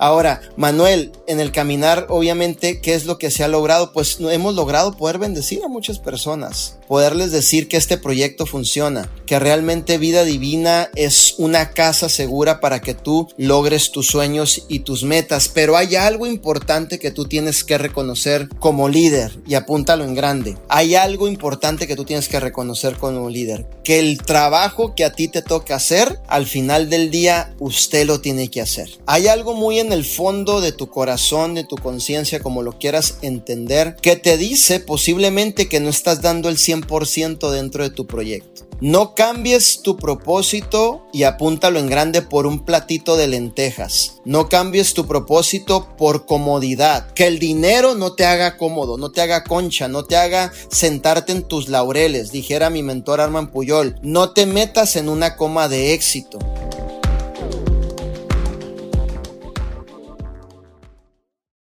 Ahora, Manuel, en el caminar, obviamente, ¿qué es lo que se ha logrado? Pues hemos logrado poder bendecir a muchas personas, poderles decir que este proyecto funciona, que realmente vida divina es una casa segura para que tú logres tus sueños y tus metas. Pero hay algo importante que tú tienes que reconocer como líder y apúntalo en grande. Hay algo importante que tú tienes que reconocer como líder, que el trabajo que a ti te toca hacer, al final del día, usted lo tiene que hacer. Hay algo muy en el fondo de tu corazón, de tu conciencia, como lo quieras entender, que te dice posiblemente que no estás dando el 100% dentro de tu proyecto. No cambies tu propósito y apúntalo en grande por un platito de lentejas. No cambies tu propósito por comodidad. Que el dinero no te haga cómodo, no te haga concha, no te haga sentarte en tus laureles, dijera mi mentor Arman Puyol. No te metas en una coma de éxito.